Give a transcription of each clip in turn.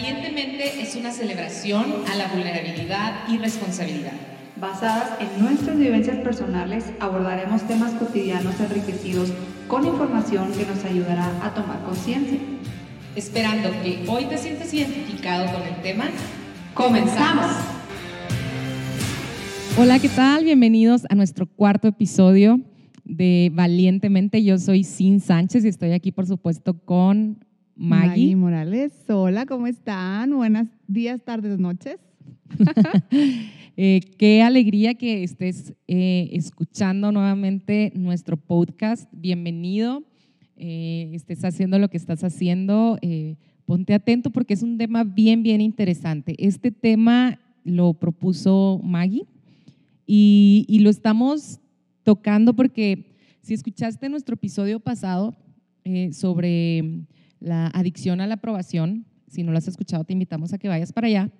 Valientemente es una celebración a la vulnerabilidad y responsabilidad. Basadas en nuestras vivencias personales, abordaremos temas cotidianos enriquecidos con información que nos ayudará a tomar conciencia. Esperando que hoy te sientes identificado con el tema, comenzamos. Hola, ¿qué tal? Bienvenidos a nuestro cuarto episodio de Valientemente. Yo soy Sin Sánchez y estoy aquí, por supuesto, con Maggie. Maggie Morales. Hola, ¿cómo están? Buenos días, tardes, noches. Eh, qué alegría que estés eh, escuchando nuevamente nuestro podcast. Bienvenido. Eh, estés haciendo lo que estás haciendo. ponte atento porque es un tema bien, bien interesante. Este tema lo propuso Maggie y, y lo estamos tocando porque si escuchaste nuestro episodio pasado sobre la adicción a la aprobación, si no lo has escuchado, te invitamos a que vayas para allá.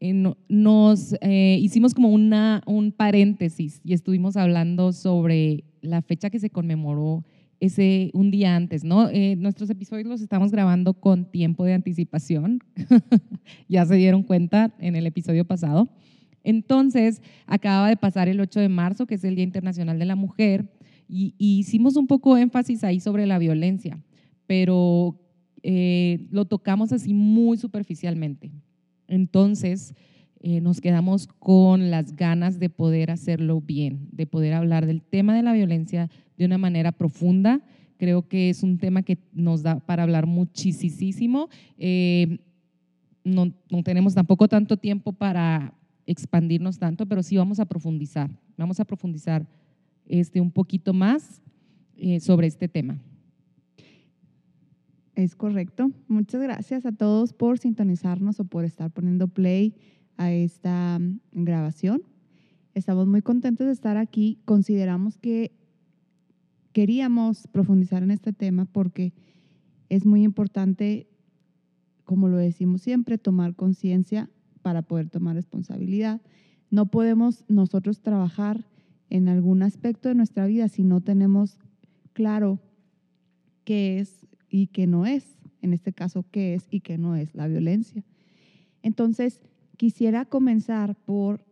Eh, no- nos eh, hicimos como una, un paréntesis y estuvimos hablando sobre la fecha que se conmemoró ese un día antes, ¿no? Eh, nuestros episodios los estamos grabando con tiempo de anticipación, ya se dieron cuenta en el episodio pasado. Entonces, acaba de pasar el 8 de marzo, que es el Día Internacional de la Mujer, y, y hicimos un poco énfasis ahí sobre la violencia, pero eh, lo tocamos así muy superficialmente. Entonces, eh, nos quedamos con las ganas de poder hacerlo bien, de poder hablar del tema de la violencia de una manera profunda. Creo que es un tema que nos da para hablar muchísimo. Eh, no, tenemos tampoco tanto tiempo para expandirnos tanto, pero sí vamos a profundizar. Vamos a profundizar este, un poquito más eh, sobre este tema. Es correcto. Muchas gracias a todos por sintonizarnos o por estar poniendo play a esta mm, grabación. Estamos muy contentos de estar aquí. Consideramos que queríamos profundizar en este tema porque es muy importante, como lo decimos siempre, tomar conciencia para poder tomar responsabilidad. No podemos nosotros trabajar en algún aspecto de nuestra vida si no tenemos claro qué es y qué no es. En este caso, qué es y qué no es la violencia. Entonces, quisiera comenzar por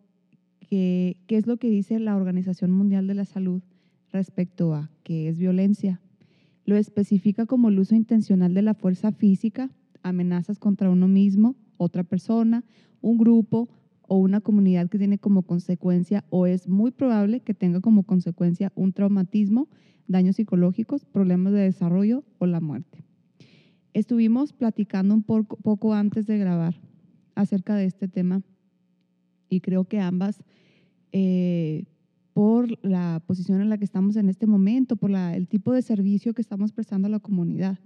que- qué es lo que dice la Organización Mundial de la Salud respecto a qué es violencia. Lo especifica como el uso intencional de la fuerza física, amenazas contra uno mismo, otra persona, un grupo o una comunidad que tiene como consecuencia o es muy probable que tenga como consecuencia un traumatismo, daños psicológicos, problemas de desarrollo o la muerte. Estuvimos platicando un poco, poco antes de grabar acerca de este tema y creo que ambas, eh, por la posición en la que estamos en este momento, por la- el tipo de servicio que estamos prestando a la comunidad,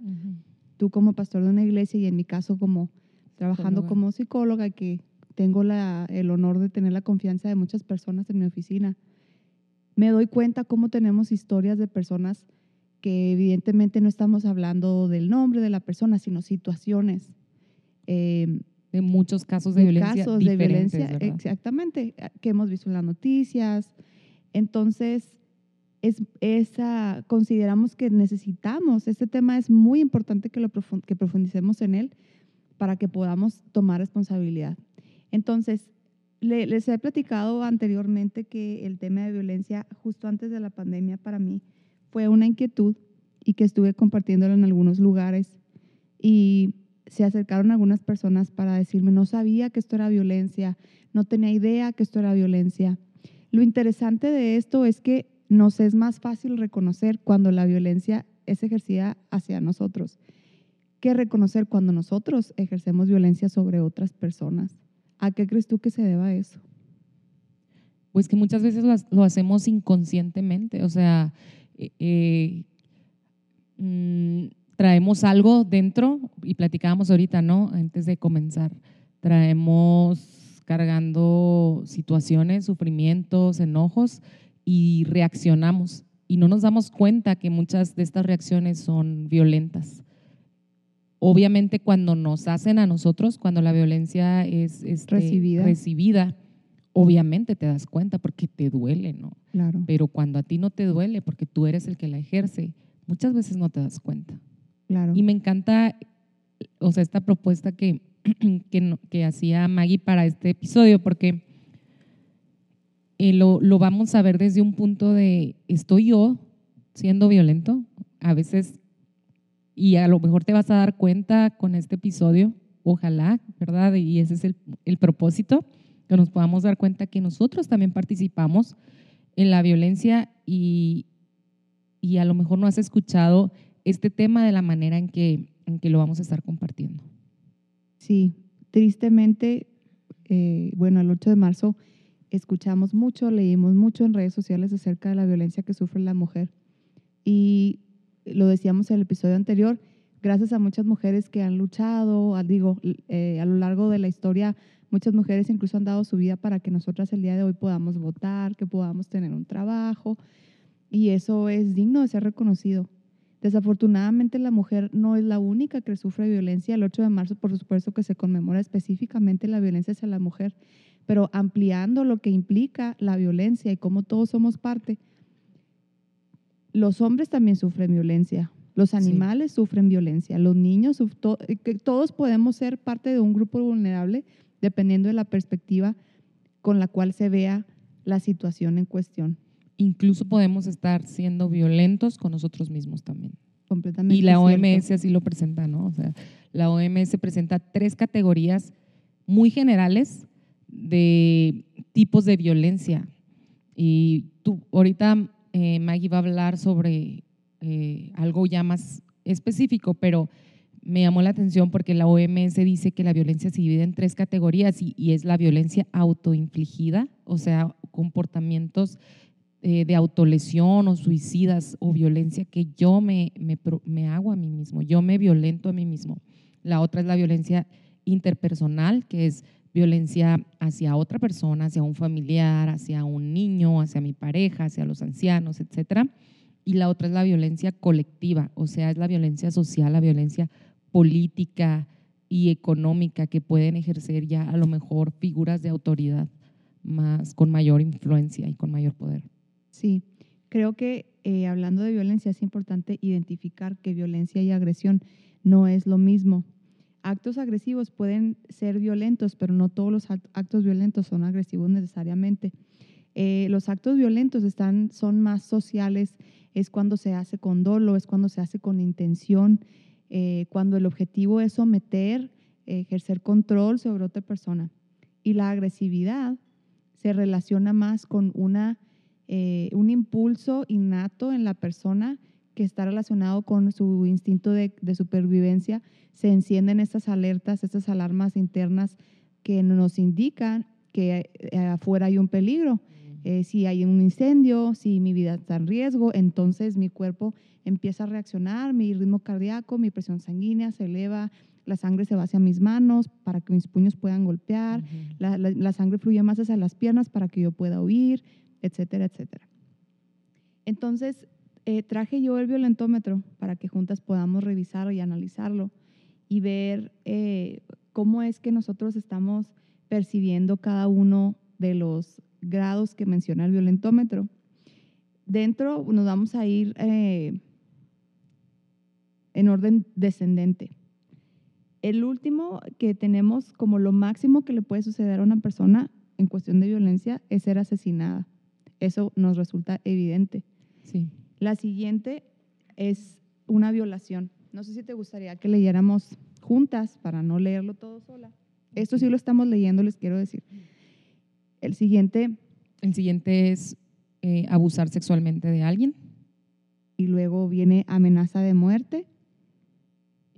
tú como pastor de una iglesia y en mi caso como trabajando Psicóloga. como psicóloga, que tengo la- el honor de tener la confianza de muchas personas en mi oficina, me doy cuenta cómo tenemos historias de personas que evidentemente no estamos hablando del nombre de la persona, sino situaciones. eh, De muchos casos de, de violencia casos de violencia, ¿verdad? exactamente, que hemos visto en las noticias. Entonces, es, esa, consideramos que necesitamos, este tema es muy importante que, lo profun- que profundicemos en él para que podamos tomar responsabilidad. Entonces, le- les he platicado anteriormente que el tema de violencia justo antes de la pandemia para mí fue una inquietud y que estuve compartiéndolo en algunos lugares y se acercaron algunas personas para decirme, no sabía que esto era violencia, no tenía idea que esto era violencia. Lo interesante de esto es que nos es más fácil reconocer cuando la violencia es ejercida hacia nosotros que reconocer cuando nosotros ejercemos violencia sobre otras personas. ¿A qué crees tú que se deba eso? Pues que muchas veces lo, ha- lo hacemos inconscientemente, o sea, eh, eh, mm, traemos algo dentro y platicábamos ahorita, ¿no? Antes de comenzar, traemos cargando situaciones, sufrimientos, enojos y reaccionamos y no nos damos cuenta que muchas de estas reacciones son violentas. Obviamente cuando nos hacen a nosotros, cuando la violencia es este, Recibida. recibida, obviamente te das cuenta porque te duele, ¿no? Claro, Pero cuando a ti no te duele porque tú eres el que la ejerce, muchas veces no te das cuenta. claro. Y me encanta, o sea, esta propuesta que, que, hacía Maggie para este episodio, porque eh, lo, lo vamos a ver desde un punto de, ¿estoy yo siendo violento? A veces, y a lo mejor te vas a dar cuenta con este episodio, ojalá, ¿verdad? Y ese es el, el propósito, que nos podamos dar cuenta que nosotros también participamos en la violencia y, y a lo mejor no has escuchado este tema de la manera en que, en que lo vamos a estar compartiendo. Sí, tristemente, eh, bueno, el 8 de marzo escuchamos mucho, leímos mucho en redes sociales acerca de la violencia que sufre la mujer. Y lo decíamos en el episodio anterior, gracias a muchas mujeres que han luchado, digo, eh, a lo largo de la historia, muchas mujeres incluso han dado su vida para que nosotras el día de hoy podamos votar, que podamos tener un trabajo. Y eso es digno de ser reconocido. Desafortunadamente la mujer no es la única que sufre violencia. El 8 de marzo, por supuesto, que se conmemora específicamente la violencia hacia la mujer, pero ampliando lo que implica la violencia y cómo todos somos parte. Los hombres también sufren violencia, los Sí. animales sufren violencia, los niños, to- eh, todos podemos ser parte de un grupo vulnerable dependiendo de la perspectiva con la cual se vea la situación en cuestión. Incluso podemos estar siendo violentos con nosotros mismos también. Completamente. Y la cierto. OMS así lo presenta, ¿no? O sea, la OMS presenta tres categorías muy generales de tipos de violencia. Y tú, ahorita eh, Maggie va a hablar sobre eh, algo ya más específico, pero me llamó la atención porque la OMS dice que la violencia se divide en tres categorías y, es la violencia autoinfligida, o sea, comportamientos eh, de autolesión o suicidas o violencia que yo me, me, me hago a mí mismo, yo me violento a mí mismo. La otra es la violencia interpersonal, que es violencia hacia otra persona, hacia un familiar, hacia un niño, hacia mi pareja, hacia los ancianos, etcétera. Y la otra es la violencia colectiva, o sea, es la violencia social, la violencia política y económica que pueden ejercer ya a lo mejor figuras de autoridad más con mayor influencia y con mayor poder. Sí, creo que eh, hablando de violencia es importante identificar que violencia y agresión no es lo mismo. Actos agresivos pueden ser violentos, pero no todos los act- actos violentos son agresivos necesariamente. Eh, los actos violentos están, son más sociales, es cuando se hace con dolo, es cuando se hace con intención, eh, cuando el objetivo es someter, ejercer control sobre otra persona. Y la agresividad se relaciona más con una eh, un impulso innato en la persona que está relacionado con su instinto de, de supervivencia, se encienden estas alertas, estas alarmas internas que nos indican que eh, afuera hay un peligro. Eh, si hay un incendio, si mi vida está en riesgo, entonces mi cuerpo empieza a reaccionar, mi ritmo cardíaco, mi presión sanguínea se eleva, la sangre se va hacia mis manos para que mis puños puedan golpear, la- la sangre fluye más hacia las piernas para que yo pueda huir, etcétera, etcétera. Entonces, eh, traje yo el violentómetro para que juntas podamos revisarlo y analizarlo y ver eh, cómo es que nosotros estamos percibiendo cada uno de los grados que menciona el violentómetro. Dentro nos vamos a ir eh, en orden descendente. El último que tenemos como lo máximo que le puede suceder a una persona en cuestión de violencia es ser asesinada. Eso nos resulta evidente. Sí. La siguiente es una violación. No sé si te gustaría que leyéramos juntas para no leerlo todo sola. Esto sí lo estamos leyendo, les quiero decir. El siguiente, El siguiente es eh, abusar sexualmente de alguien. y luego viene amenaza de muerte,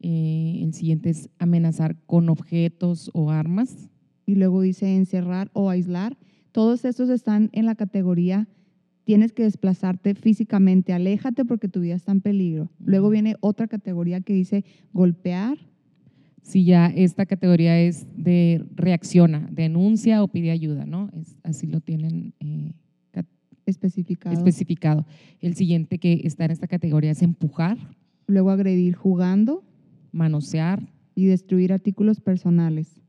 Eh, el siguiente es amenazar con objetos o armas. y luego dice encerrar o aislar. Todos estos están en la categoría tienes que desplazarte físicamente, aléjate porque tu vida está en peligro. Luego viene otra categoría que dice golpear, Si ya esta categoría es de reacciona, denuncia o pide ayuda, ¿no? Es, así lo tienen eh, especificado. especificado. El siguiente que está en esta categoría es empujar, luego agredir jugando, manosear, y destruir artículos personales.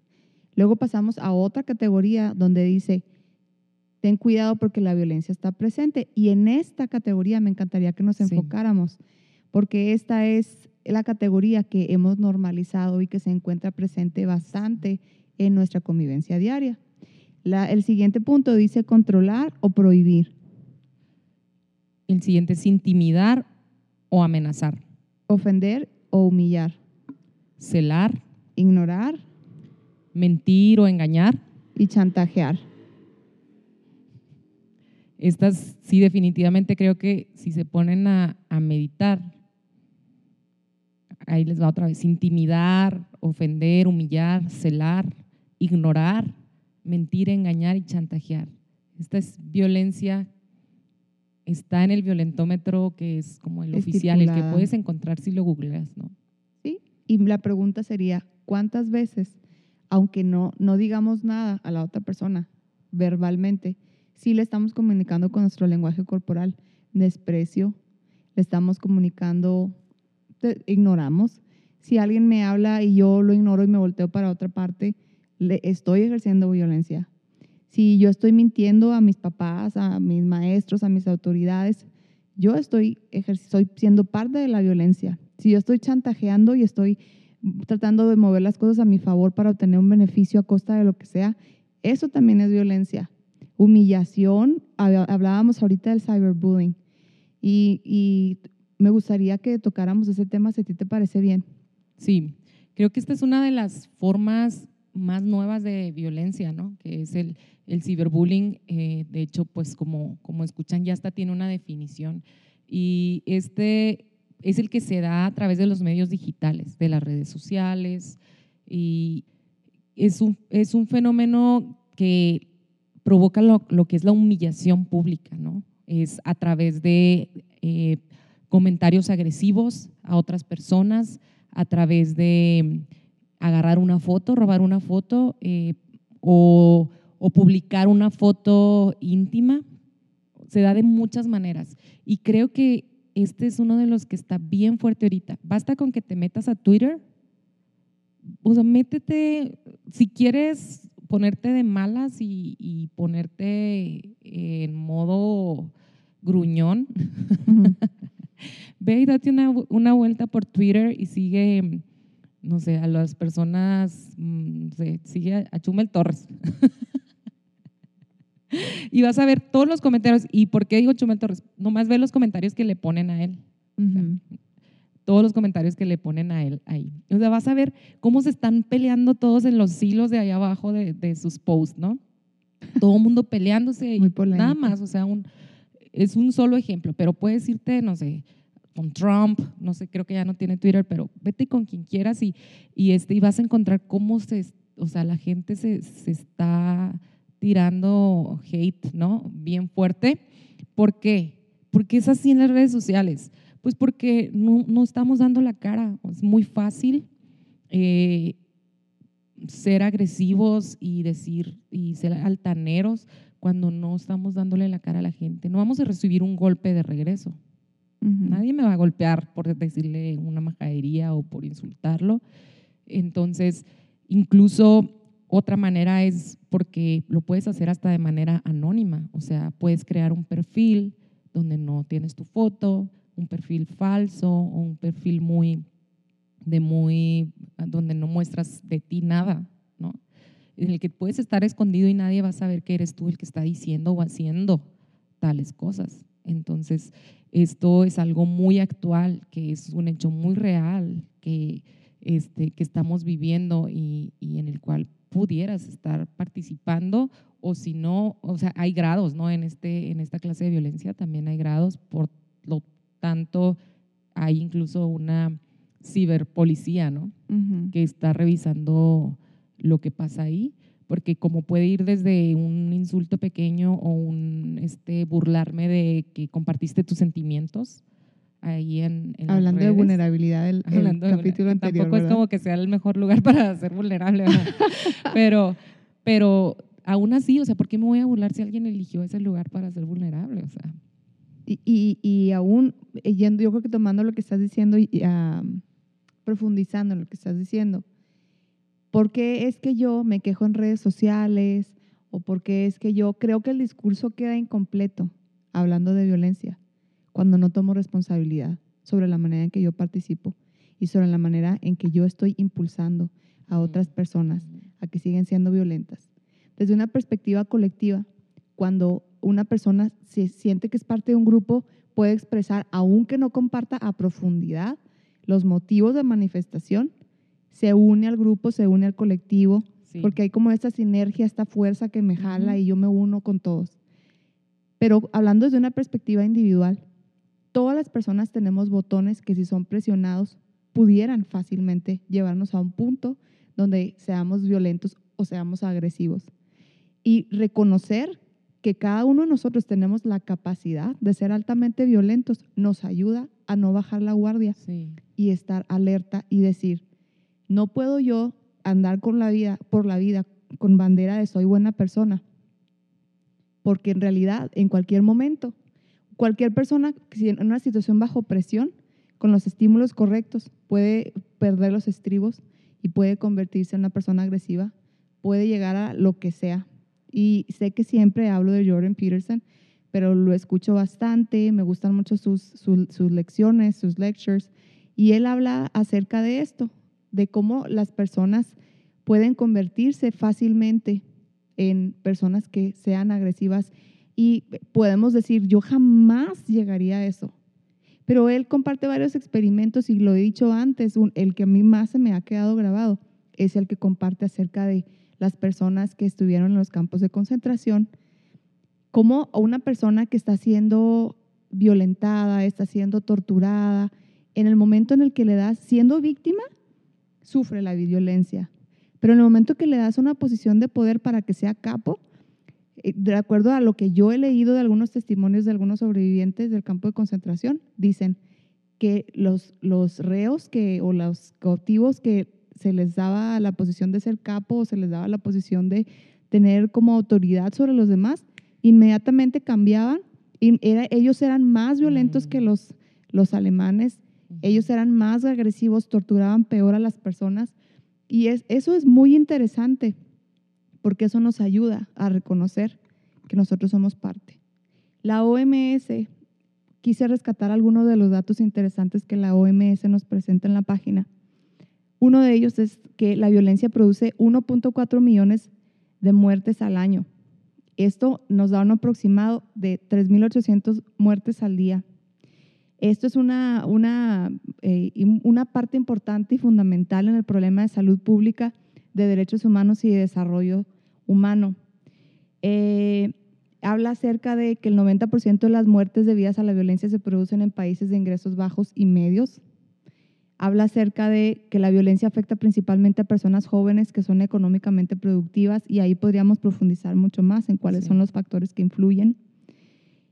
Luego pasamos a otra categoría donde dice, ten cuidado porque la violencia está presente. Y en esta categoría me encantaría que nos Sí. enfocáramos, porque esta es la categoría que hemos normalizado y que se encuentra presente bastante en nuestra convivencia diaria. La- el siguiente punto dice controlar o prohibir, El siguiente es intimidar o amenazar, ofender o humillar, celar, ignorar mentir o engañar. y chantajear. Estas sí definitivamente creo que si se ponen a, a meditar, ahí les va otra vez, intimidar, ofender, humillar, celar, ignorar, mentir, engañar y chantajear. Esta es violencia, está en el violentómetro que es como el oficial, el que puedes encontrar si lo googleas, ¿no? ¿sí? Y la pregunta sería, ¿cuántas veces, aunque no, no digamos nada a la otra persona verbalmente, sí le estamos comunicando con nuestro lenguaje corporal desprecio, le estamos comunicando, te- ignoramos? Si alguien me habla y yo lo ignoro y me volteo para otra parte, le estoy ejerciendo violencia. Si yo estoy mintiendo a mis papás, a mis maestros, a mis autoridades, yo estoy, estoy siendo parte de la violencia. Si yo estoy chantajeando y estoy tratando de mover las cosas a mi favor para obtener un beneficio a costa de lo que sea, eso también es violencia. Humillación, hab- hablábamos ahorita del cyberbullying y, y me gustaría que tocáramos ese tema si a ti te parece bien. Sí, creo que esta es una de las formas más nuevas de violencia, ¿no? Que es el, el ciberbullying. eh, de hecho, pues como, como escuchan, ya hasta tiene una definición. Y este es el que se da a través de los medios digitales, de las redes sociales. Y es un, es un fenómeno que provoca lo, que es la humillación pública, ¿no? Es a través de eh, comentarios agresivos a otras personas, a través de mm, agarrar una foto, robar una foto eh, o, o publicar una foto íntima. Se da de muchas maneras. Y creo que este es uno de los que está bien fuerte ahorita. Basta con que te metas a Twitter. O sea, métete, si quieres ponerte de malas y, y ponerte en modo gruñón, ve y date una, una vuelta por Twitter y sigue, no sé, a las personas, mm, no sé, sigue a, Chumel Torres. y vas a ver todos los comentarios. ¿Y por qué digo Chumel Torres? Nomás ve los comentarios que le ponen a él. Ujú. Todos los comentarios que le ponen a él ahí. O sea, vas a ver cómo se están peleando todos en los hilos de allá abajo de, de sus posts, ¿no? Todo el mundo peleándose. y Muy. Nada más, o sea, un, es un solo ejemplo, pero puedes irte, no sé, con Trump, no sé, creo que ya no tiene Twitter, pero vete con quien quieras y, y, este, y vas a encontrar cómo se, o sea, la gente se, se está tirando hate, ¿no? Bien fuerte. ¿Por qué? Porque es así en las redes sociales. Pues porque no, no estamos dando la cara. Es muy fácil eh, ser agresivos y decir y ser altaneros cuando no estamos dándole la cara a la gente. No vamos a recibir un golpe de regreso. Nadie me va a golpear por decirle una majadería o por insultarlo. Entonces, incluso otra manera es porque lo puedes hacer hasta de manera anónima. O sea, puedes crear un perfil donde no tienes tu foto, un perfil falso un perfil muy de muy donde no muestras de ti nada, ¿no? En el que puedes estar escondido y nadie va a saber que eres tú el que está diciendo o haciendo tales cosas. Entonces, esto es algo muy actual, que es un hecho muy real, que, este, que estamos viviendo y, y en el cual pudieras estar participando o si no, o sea, hay grados, ¿no? En, este, en esta clase de violencia también hay grados, por lo tanto, hay incluso una ciberpolicía, ¿no? Ujú. que está revisando lo que pasa ahí, porque como puede ir desde un insulto pequeño o un este, burlarme de que compartiste tus sentimientos ahí en, en las Hablando de redes. vulnerabilidad del el Hablando de capítulo vulner- anterior. Tampoco es ¿verdad? como que sea el mejor lugar para ser vulnerable, pero, pero aún así, o sea, ¿por qué me voy a burlar si alguien eligió ese lugar para ser vulnerable? O sea, Y, y, y aún, eh, yendo, yo creo que tomando lo que estás diciendo y ah, profundizando en lo que estás diciendo, ¿por qué es que yo me quejo en redes sociales o por qué es que yo creo que el discurso queda incompleto hablando de violencia cuando no tomo responsabilidad? sobre la manera en que yo participo y sobre la manera en que yo estoy impulsando a otras personas a que siguen siendo violentas. Desde una perspectiva colectiva, cuando una persona se siente que es parte de un grupo, puede expresar, aunque no comparta a profundidad los motivos de manifestación, se une al grupo, se une al colectivo, Sí. porque hay como esta sinergia, esta fuerza que me jala y yo me uno con todos. Pero hablando desde una perspectiva individual, todas las personas tenemos botones que si son presionados pudieran fácilmente llevarnos a un punto donde seamos violentos o seamos agresivos. Y reconocer que cada uno de nosotros tenemos la capacidad de ser altamente violentos nos ayuda a no bajar la guardia Sí. y estar alerta y decir, no puedo yo andar con la vida, por la vida con bandera de soy buena persona, porque en realidad en cualquier momento, cualquier persona si en una situación bajo presión, con los estímulos correctos, puede perder los estribos y puede convertirse en una persona agresiva, puede llegar a lo que sea. Y sé que siempre hablo de Jordan Peterson, pero lo escucho bastante, me gustan mucho sus, sus, lecciones, sus lectures, y él habla acerca de esto, de cómo las personas pueden convertirse fácilmente en personas que sean agresivas y podemos decir, yo jamás llegaría a eso. Pero él comparte varios experimentos y lo he dicho antes, el que a mí más se me ha quedado grabado es el que comparte acerca de las personas que estuvieron en los campos de concentración, como una persona que está siendo violentada, está siendo torturada, en el momento en el que le das, siendo víctima, sufre la violencia. Pero en el momento que le das una posición de poder para que sea capo, eh, de acuerdo a lo que yo he leído de algunos testimonios de algunos sobrevivientes del campo de concentración, dicen que los, los reos que, o los cautivos que se les daba la posición de ser capo o se les daba la posición de tener como autoridad sobre los demás, inmediatamente cambiaban y era, ellos eran más violentos Mm. que los, los alemanes, ellos eran más agresivos, torturaban peor a las personas y es, eso es muy interesante porque eso nos ayuda a reconocer que nosotros somos parte. La OMS, quise rescatar algunos de los datos interesantes que la OMS nos presenta en la página. Uno de ellos es que la violencia produce 1.4 millones de muertes al año. Esto nos da un aproximado de 3.800 muertes al día. Esto es una, una, eh, una parte importante y fundamental en el problema de salud pública, de derechos humanos y de desarrollo humano. Eh, habla acerca de que el 90% de las muertes debidas a la violencia se producen en países de ingresos bajos y medios. Habla acerca de que la violencia afecta principalmente a personas jóvenes que son económicamente productivas y ahí podríamos profundizar mucho más en cuáles Sí. son los factores que influyen.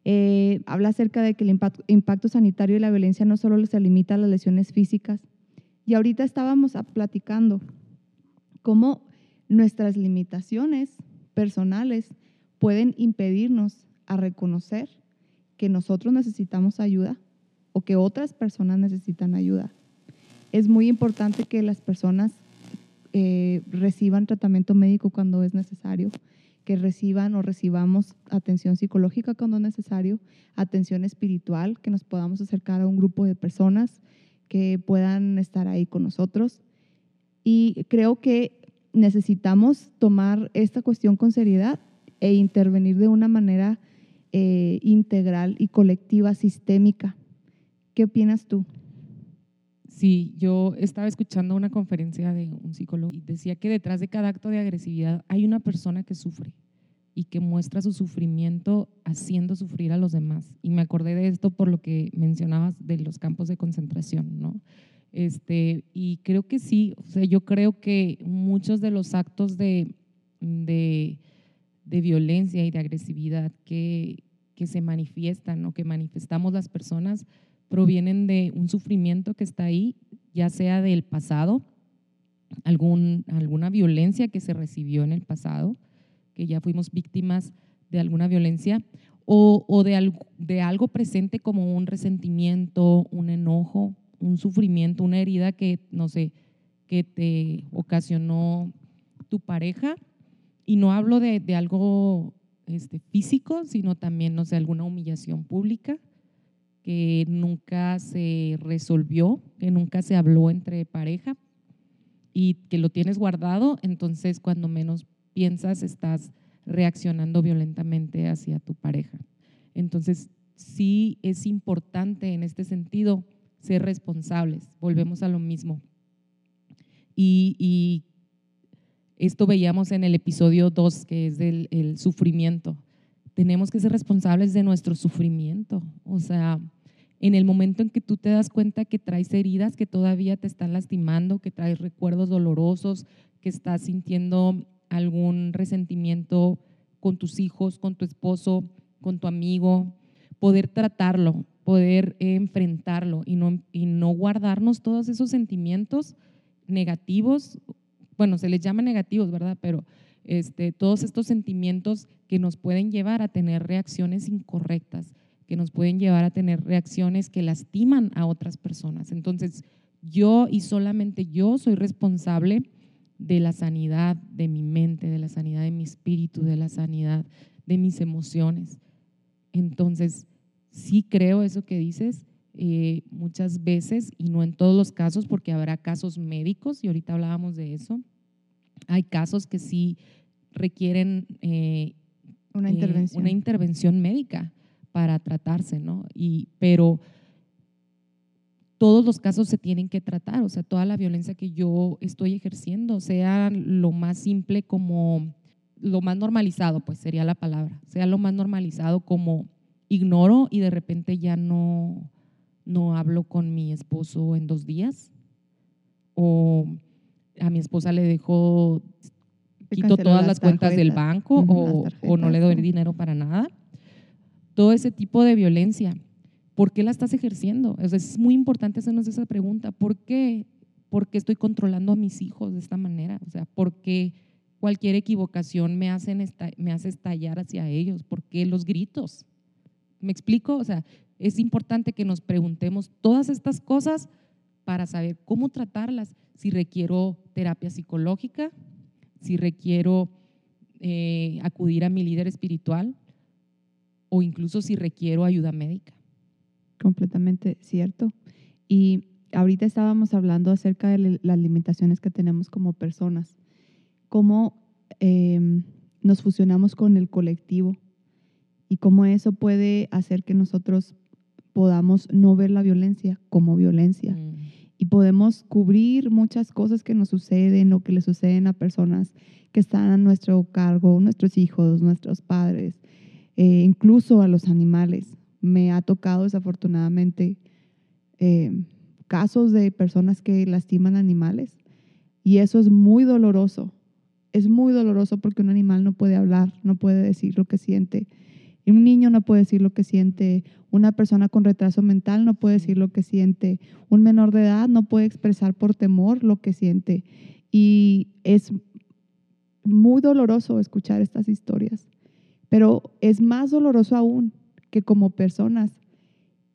Eh, habla acerca de que el impacto, impacto sanitario de la violencia no solo se limita a las lesiones físicas. Y ahorita estábamos platicando cómo nuestras limitaciones personales pueden impedirnos a reconocer que nosotros necesitamos ayuda o que otras personas necesitan ayuda. Es muy importante que las personas eh, reciban tratamiento médico cuando es necesario, que reciban o recibamos atención psicológica cuando es necesario, atención espiritual, que nos podamos acercar a un grupo de personas que puedan estar ahí con nosotros. Y creo que necesitamos tomar esta cuestión con seriedad e intervenir de una manera eh, integral y colectiva, sistémica. ¿Qué opinas tú? Sí, yo estaba escuchando una conferencia de un psicólogo y decía que detrás de cada acto de agresividad hay una persona que sufre y que muestra su sufrimiento haciendo sufrir a los demás. Y me acordé de esto por lo que mencionabas de los campos de concentración, ¿no? Este, y creo que sí, o sea, yo creo que muchos de los actos de, de, violencia y de agresividad que, que se manifiestan o que manifestamos las personas provienen de un sufrimiento que está ahí, ya sea del pasado, algún, alguna violencia que se recibió en el pasado, que ya fuimos víctimas de alguna violencia, o, o de, algo, de algo presente como un resentimiento, un enojo, un sufrimiento, una herida que, no sé, que te ocasionó tu pareja. Y no hablo de, de algo este, físico, sino también, no sé, alguna humillación pública que nunca se resolvió, que nunca se habló entre pareja y que lo tienes guardado, entonces cuando menos piensas estás reaccionando violentamente hacia tu pareja. Entonces, sí es importante en este sentido ser responsables. Volvemos a lo mismo. Y, esto veíamos en el episodio 2, que es del el sufrimiento. Tenemos que ser responsables de nuestro sufrimiento. O sea, en el momento en que tú te das cuenta que traes heridas que todavía te están lastimando, que traes recuerdos dolorosos, que estás sintiendo algún resentimiento con tus hijos, con tu esposo, con tu amigo, poder tratarlo, poder enfrentarlo y no, y no guardarnos todos esos sentimientos negativos, bueno, se les llama negativos, ¿verdad? Pero este, todos estos sentimientos que nos pueden llevar a tener reacciones incorrectas, que nos pueden llevar a tener reacciones que lastiman a otras personas. Entonces, yo y solamente yo soy responsable de la sanidad de mi mente, de la sanidad de mi espíritu, de la sanidad de mis emociones. Entonces, sí creo eso que dices eh, muchas veces y no en todos los casos, porque habrá casos médicos y ahorita hablábamos de eso. Hay casos que sí requieren eh, una, eh, intervención. una intervención médica para tratarse, ¿no? Y, pero todos los casos se tienen que tratar, o sea, toda la violencia que yo estoy ejerciendo, sea lo más simple como lo más normalizado, pues sería la palabra, sea lo más normalizado como ignoro y de repente ya no, no hablo con mi esposo en dos días, o a mi esposa le dejo, quito todas las, cuentas del banco o, o no le doy dinero para nada. Todo ese tipo de violencia ¿Por qué la estás ejerciendo? es muy importante hacernos esa pregunta. ¿Por qué? ¿Por qué estoy controlando a mis hijos de esta manera? O sea, ¿por qué cualquier equivocación me, hacen me hace estallar hacia ellos? ¿Por qué los gritos? ¿Me explico? O sea, es importante que nos preguntemos todas estas cosas para saber cómo tratarlas. Si requiero terapia psicológica, si requiero eh, acudir a mi líder espiritual o incluso si requiero ayuda médica completamente cierto. Y ahorita estábamos hablando acerca de las limitaciones que tenemos como personas, cómo em, nos fusionamos con el colectivo y cómo eso puede hacer que nosotros podamos no ver la violencia como violencia. Mm. Y podemos cubrir muchas cosas que nos suceden o que le suceden a personas que están a nuestro cargo, nuestros hijos, nuestros padres, eh, incluso a los animales me ha tocado desafortunadamente eh, casos de personas que lastiman animales y eso es muy doloroso. Es muy doloroso porque un animal no puede hablar, no puede decir lo que siente. Un niño no puede decir lo que siente. Una persona con retraso mental no puede decir lo que siente. Un menor de edad no puede expresar por temor lo que siente. Y es muy doloroso escuchar estas historias. Pero es más doloroso aún que como personas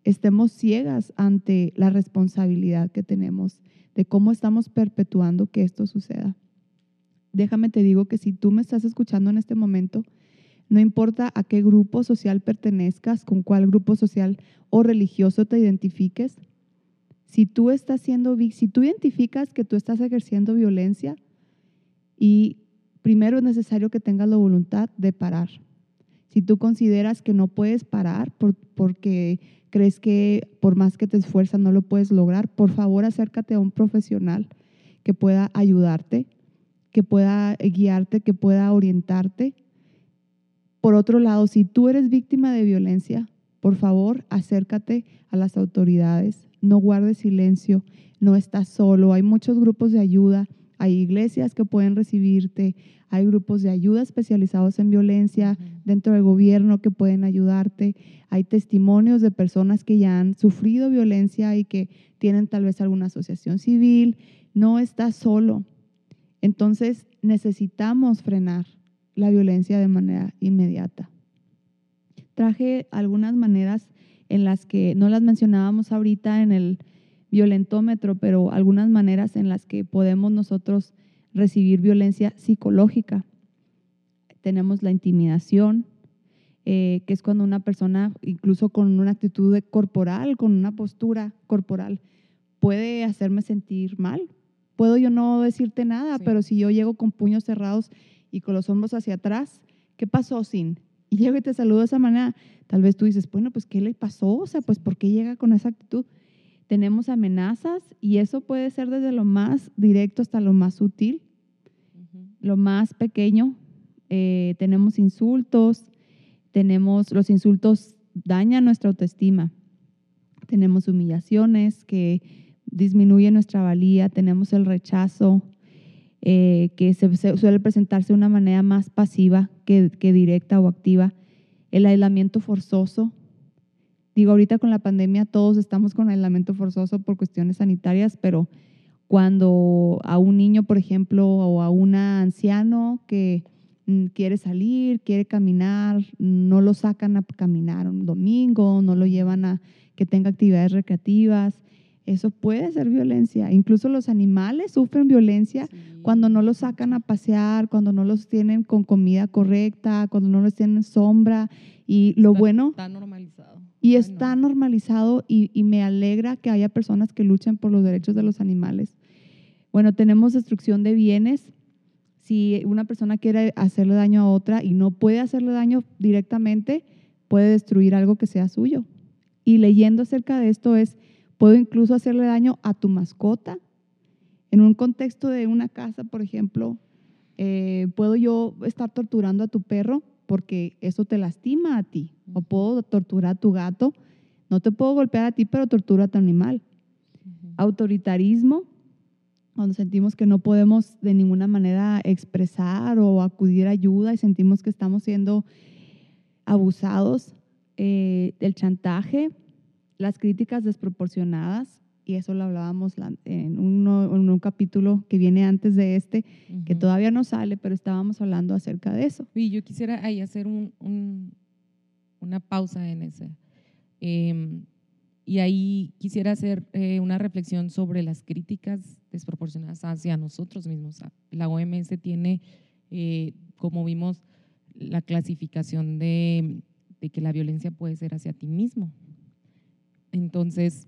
estemos ciegas ante la responsabilidad que tenemos de cómo estamos perpetuando que esto suceda. Déjame te digo que si tú me estás escuchando en este momento, no importa a qué grupo social pertenezcas, con cuál grupo social o religioso te identifiques, si tú estás siendo, si tú identificas que tú estás ejerciendo violencia y primero es necesario que tengas la voluntad de parar si tú consideras que no puedes parar porque crees que por más que te esfuerzas no lo puedes lograr, por favor acércate a un profesional que pueda ayudarte, que pueda guiarte, que pueda orientarte. Por otro lado, si tú eres víctima de violencia, por favor acércate a las autoridades, no guardes silencio, no estás solo, hay muchos grupos de ayuda, hay iglesias que pueden recibirte, hay grupos de ayuda especializados en violencia dentro del gobierno que pueden ayudarte. Hay testimonios de personas que ya han sufrido violencia y que tienen tal vez alguna asociación civil. No estás solo. Entonces necesitamos frenar la violencia de manera inmediata. Traje algunas maneras en las que no las mencionábamos ahorita en el violentómetro, pero algunas maneras en las que podemos nosotros recibir violencia psicológica. Tenemos la intimidación, eh, que es cuando una persona, incluso con una actitud de corporal, con una postura corporal, puede hacerme sentir mal. Puedo yo no decirte nada, Sí. pero si yo llego con puños cerrados y con los hombros hacia atrás, ¿qué pasó, Sin? Y llego y te saludo de esa manera, tal vez tú dices, bueno, pues ¿qué le pasó? O sea, pues ¿por qué llega con esa actitud? Tenemos amenazas y eso puede ser desde lo más directo hasta lo más sutil Ujú. lo más pequeño. eh, tenemos insultos, tenemos, los insultos dañan nuestra autoestima. Tenemos humillaciones que disminuyen nuestra valía, tenemos el rechazo, eh, que se, se suele presentarse de una manera más pasiva que, que directa o activa. El aislamiento forzoso. Digo, ahorita con la pandemia todos estamos con aislamiento forzoso por cuestiones sanitarias, pero cuando a un niño, por ejemplo, o a un anciano que mm, quiere salir, quiere caminar, no lo sacan a caminar un domingo, no lo llevan a que tenga actividades recreativas. Eso puede ser violencia. Incluso los animales sufren violencia Sí. cuando no los sacan a pasear, cuando no los tienen con comida correcta, cuando no los tienen sombra. Y lo Está- bueno, Está normalizado. y Ay, no. está normalizado y, y me alegra que haya personas que luchen por los derechos de los animales. Bueno, tenemos destrucción de bienes. Si una persona quiere hacerle daño a otra y no puede hacerle daño directamente, puede destruir algo que sea suyo. Y leyendo acerca de esto es, puedo incluso hacerle daño a tu mascota. En un contexto de una casa, por ejemplo, eh, puedo yo estar torturando a tu perro porque eso te lastima a ti. O puedo torturar a tu gato. No te puedo golpear a ti, pero tortura a tu animal. Ujú. Autoritarismo, cuando sentimos que no podemos de ninguna manera expresar o acudir a ayuda y sentimos que estamos siendo abusados. Eh, el chantaje, las críticas desproporcionadas, y eso lo hablábamos en, uno- en un capítulo que viene antes de este, que todavía no sale, pero estábamos hablando acerca de eso. Y yo quisiera ahí hacer un- un- una pausa en ese. Em, y ahí quisiera hacer eh, una reflexión sobre las críticas desproporcionadas hacia nosotros mismos. La OMS tiene, eh, como vimos, la clasificación de, de que la violencia puede ser hacia ti mismo. Entonces,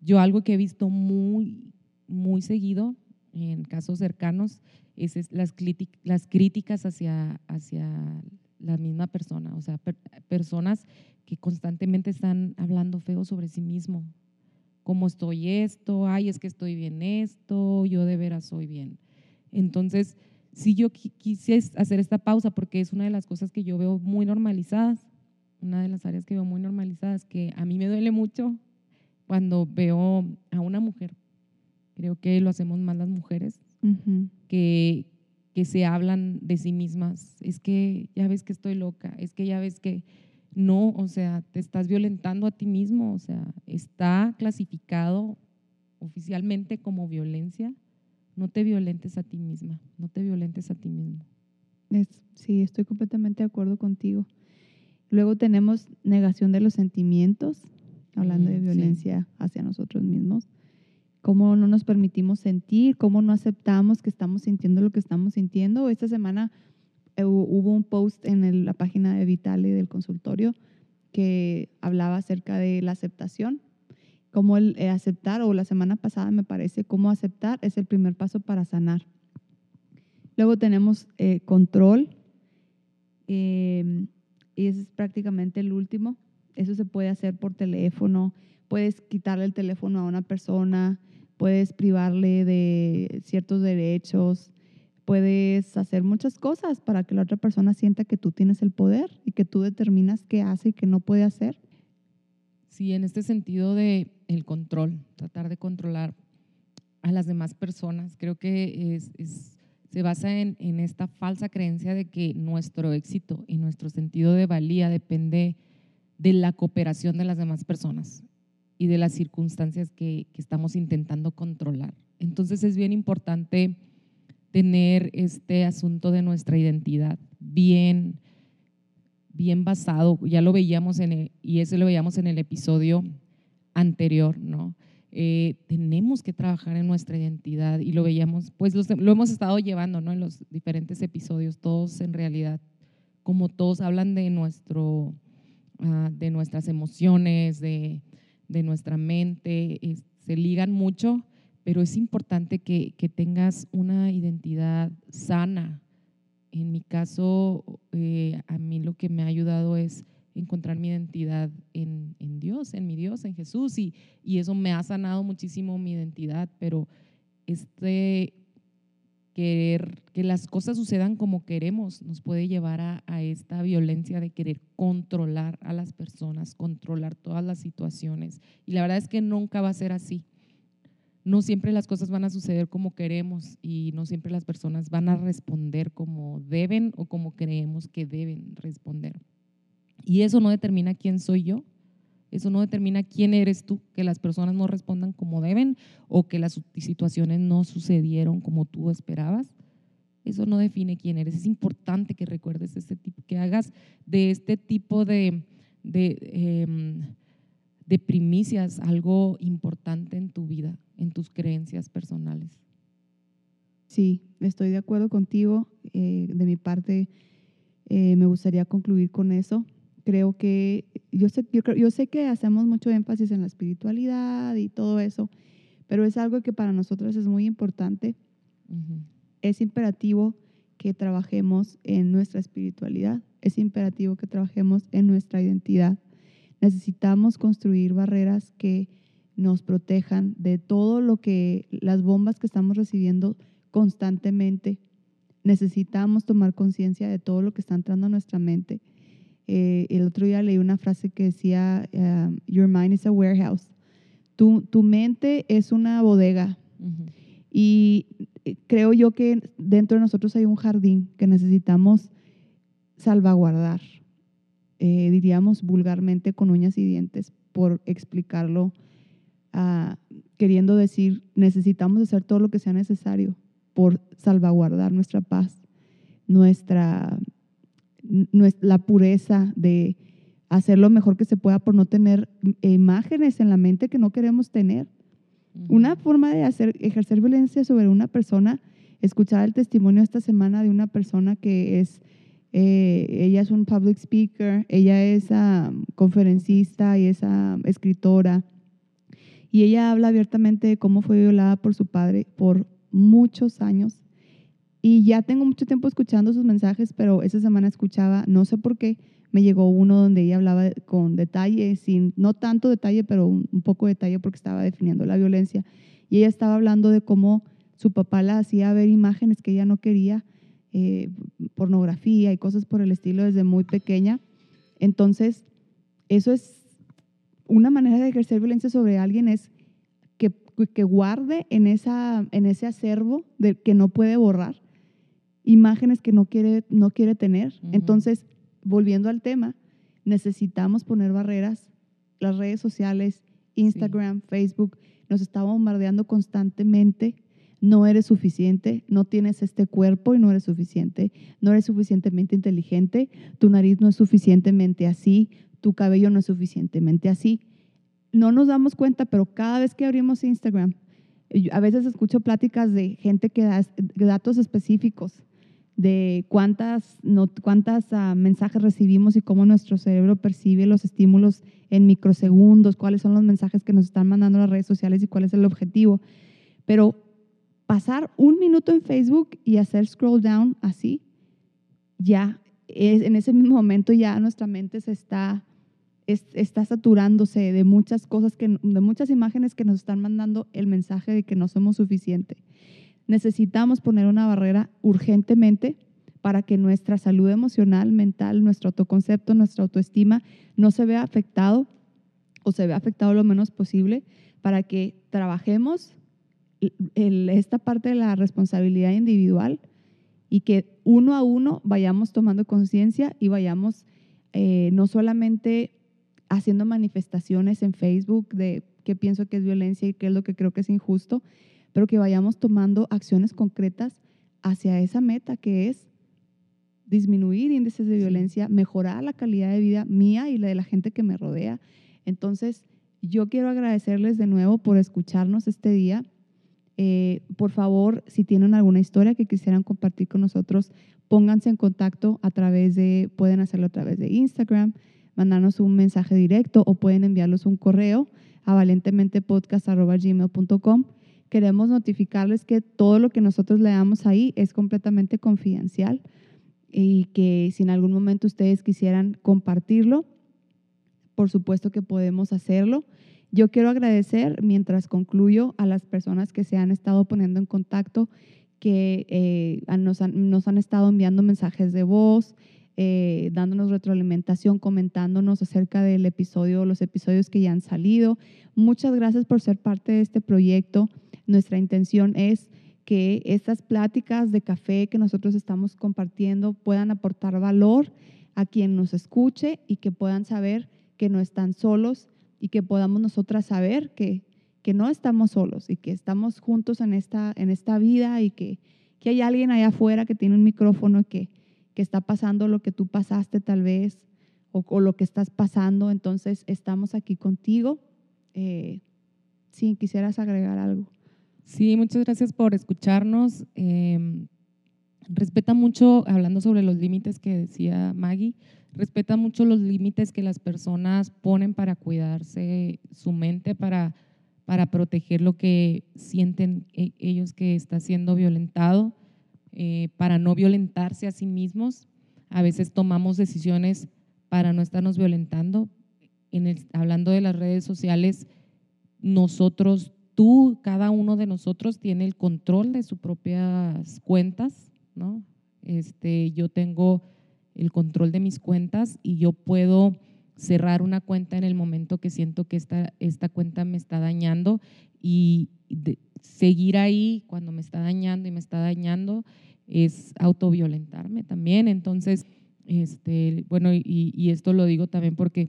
yo algo que he visto muy, muy seguido en casos cercanos es, es las, las críticas hacia, hacia la misma persona, o sea, per- personas que constantemente están hablando feo sobre sí mismo. ¿Cómo estoy esto? Ay, es que estoy bien esto, yo de veras soy bien. Entonces, si yo qui- quise hacer esta pausa porque es una de las cosas que yo veo muy normalizadas, una de las áreas que veo muy normalizadas, que a mí me duele mucho cuando veo a una mujer. Creo que lo hacemos más las mujeres, Ujú. que, que se hablan de sí mismas. Es que ya ves que estoy loca, es que ya ves que no, o sea, te estás violentando a ti mismo, o sea, está clasificado oficialmente como violencia. No te violentes a ti misma, no te violentes a ti mismo. Es- sí, estoy completamente de acuerdo contigo. Luego tenemos negación de los sentimientos, hablando Mm, de sí. violencia hacia nosotros mismos. Cómo no nos permitimos sentir, cómo no aceptamos que estamos sintiendo lo que estamos sintiendo. Esta semana eh, hu- hubo un post en el- la página de Vitale del consultorio que hablaba acerca de la aceptación. Cómo el, eh, aceptar, o la semana pasada me parece, cómo aceptar es el primer paso para sanar. Luego tenemos eh, control, eh, y ese es prácticamente el último. Eso se puede hacer por teléfono, puedes quitarle el teléfono a una persona, puedes privarle de ciertos derechos, puedes hacer muchas cosas para que la otra persona sienta que tú tienes el poder y que tú determinas qué hace y qué no puede hacer. Sí, en este sentido de el control, tratar de controlar a las demás personas, creo que es, es- se basa en, esta falsa creencia de que nuestro éxito y nuestro sentido de valía depende de la cooperación de las demás personas y de las circunstancias que, que estamos intentando controlar. Entonces es bien importante tener este asunto de nuestra identidad bien, bien basado, ya lo veíamos en el, y eso lo veíamos en el episodio anterior, ¿no? Eh, tenemos que trabajar en nuestra identidad y lo veíamos, pues los- lo hemos estado llevando, ¿no? En los diferentes episodios, todos en realidad como todos hablan de, nuestro, ah, de nuestras emociones, de, de nuestra mente, es- se ligan mucho, pero es importante que, que tengas una identidad sana. En mi caso, eh, a mí lo que me ha ayudado es encontrar mi identidad en, en Dios, en mi Dios, en Jesús, y, y eso me ha sanado muchísimo mi identidad, pero este querer que las cosas sucedan como queremos nos puede llevar a, a esta violencia de querer controlar a las personas, controlar todas las situaciones. Y la verdad es que nunca va a ser así. No siempre las cosas van a suceder como queremos y no siempre las personas van a responder como deben o como creemos que deben responder. Y eso no determina quién soy yo, eso no determina quién eres tú, que las personas no respondan como deben o que las situaciones no sucedieron como tú esperabas. Eso no define quién eres. Es importante que recuerdes este tipo, que hagas de este tipo de, de, em, de primicias algo importante en tu vida, en tus creencias personales. Sí, estoy de acuerdo contigo. Eh, de mi parte, eh, me gustaría concluir con eso. Creo que yo sé, yo, creo- yo sé que hacemos mucho énfasis en la espiritualidad y todo eso, pero es algo que para nosotros es muy importante. Ujú. Es imperativo que trabajemos en nuestra espiritualidad. Es imperativo que trabajemos en nuestra identidad. Necesitamos construir barreras que nos protejan de todo lo que las bombas que estamos recibiendo constantemente. Necesitamos tomar conciencia de todo lo que está entrando a nuestra mente. Eh, el otro día leí una frase que decía, um, Your mind is a warehouse. Tu, tu mente es una bodega Ujú. y eh, creo yo que dentro de nosotros hay un jardín que necesitamos salvaguardar, eh, diríamos vulgarmente con uñas y dientes, por explicarlo, ah, queriendo decir, necesitamos hacer todo lo que sea necesario por salvaguardar nuestra paz, nuestra, nues- la pureza de hacer lo mejor que se pueda por no tener imágenes en la mente que no queremos tener. Una forma de hacer, ejercer violencia sobre una persona, escuchar el testimonio esta semana de una persona que es, eh, ella es un public speaker, ella es conferencista y es escritora, y ella habla abiertamente de cómo fue violada por su padre por muchos años. Y ya tengo mucho tiempo escuchando sus mensajes, pero esa semana escuchaba, no sé por qué, me llegó uno donde ella hablaba con detalle, sin, no tanto detalle, pero un, poco de detalle porque estaba definiendo la violencia. Y ella estaba hablando de cómo su papá la hacía ver imágenes que ella no quería, eh, pornografía y cosas por el estilo desde muy pequeña. Entonces, eso es una manera de ejercer violencia sobre alguien es que, que guarde en, esa, en ese acervo de, que no puede borrar imágenes que no quiere, no quiere tener. Entonces, volviendo al tema, necesitamos poner barreras. Las redes sociales, Instagram, Facebook, nos está bombardeando constantemente. No eres suficiente, no tienes este cuerpo y no eres suficiente, no eres suficientemente inteligente, tu nariz no es suficientemente así, tu cabello no es suficientemente así. No nos damos cuenta, pero cada vez que abrimos Instagram, a veces escucho pláticas de gente que da datos específicos de cuántas, no, cuántas ah, mensajes recibimos y cómo nuestro cerebro percibe los estímulos en microsegundos, cuáles son los mensajes que nos están mandando las redes sociales y cuál es el objetivo. Pero pasar un minuto en Facebook y hacer scroll down así, ya es, en ese mismo momento ya nuestra mente se está, es- está saturándose de muchas cosas, que, de muchas imágenes que nos están mandando el mensaje de que no somos suficientes. Necesitamos poner una barrera urgentemente para que nuestra salud emocional, mental, nuestro autoconcepto, nuestra autoestima no se vea afectado o se vea afectado lo menos posible para que trabajemos esta parte de la responsabilidad individual y que uno a uno vayamos tomando conciencia y vayamos eh, no solamente haciendo manifestaciones en Facebook de qué pienso que es violencia y qué es lo que creo que es injusto, pero que vayamos tomando acciones concretas hacia esa meta que es disminuir índices de violencia, mejorar la calidad de vida mía y la de la gente que me rodea. Entonces, yo quiero agradecerles de nuevo por escucharnos este día. Eh, por favor, si tienen alguna historia que quisieran compartir con nosotros, pónganse en contacto a través de, pueden hacerlo a través de Instagram, mandarnos un mensaje directo o pueden enviarlos un correo a valentementepodcast.gmail.com. Queremos notificarles que todo lo que nosotros leamos ahí es completamente confidencial y que si en algún momento ustedes quisieran compartirlo, por supuesto que podemos hacerlo. Yo quiero agradecer, mientras concluyo, a las personas que se han estado poniendo en contacto, que eh, nos, han, nos, han, estado enviando mensajes de voz, eh, dándonos retroalimentación, comentándonos acerca del episodio, los episodios que ya han salido. Muchas gracias por ser parte de este proyecto. Nuestra intención es que estas pláticas de café que nosotros estamos compartiendo puedan aportar valor a quien nos escuche y que puedan saber que no están solos y que podamos nosotras saber que, que no estamos solos y que estamos juntos en esta, en esta vida y que, que hay alguien allá afuera que tiene un micrófono y que, que está pasando lo que tú pasaste tal vez o, lo que estás pasando. Entonces estamos aquí contigo. Eh, si quisieras agregar algo. Sí, muchas gracias por escucharnos. Em, respeta mucho, hablando sobre los límites que decía Maggie, respeta mucho los límites que las personas ponen para cuidarse su mente, para, para proteger lo que sienten e, ellos que está siendo violentado, eh, para no violentarse a sí mismos. A veces tomamos decisiones para no estarnos violentando. Hablando de las redes sociales, nosotros, tú, cada uno de nosotros tiene el control de sus propias cuentas, ¿no? Este, yo tengo el control de mis cuentas y yo puedo cerrar una cuenta en el momento que siento que esta, esta cuenta me está dañando y seguir ahí cuando me está dañando y me está dañando es autoviolentarme también. Entonces, este, bueno, y, y esto lo digo también porque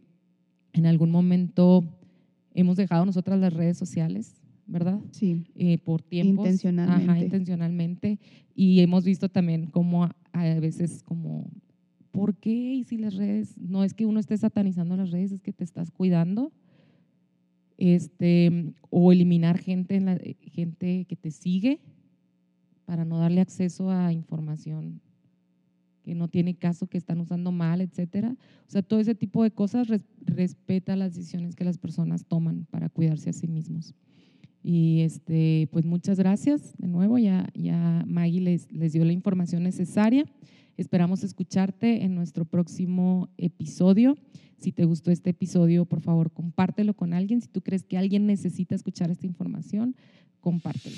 en algún momento hemos dejado nosotras las redes sociales, ¿verdad? Sí. Eh, por tiempos. Intencionalmente. Ajá, intencionalmente. Y hemos visto también cómo a veces como ¿Por qué? Y si las redes, no es que uno esté satanizando las redes, es que te estás cuidando. Este, o eliminar gente, en la, gente que te sigue para no darle acceso a información que no tiene caso, que están usando mal, etcétera. O sea, todo ese tipo de cosas respeta las decisiones que las personas toman para cuidarse a sí mismos. Y este, pues muchas gracias de nuevo, ya, ya Maggie les, les dio la información necesaria. Esperamos escucharte en nuestro próximo episodio. Si te gustó este episodio, por favor, compártelo con alguien. Si tú crees que alguien necesita escuchar esta información, compártelo.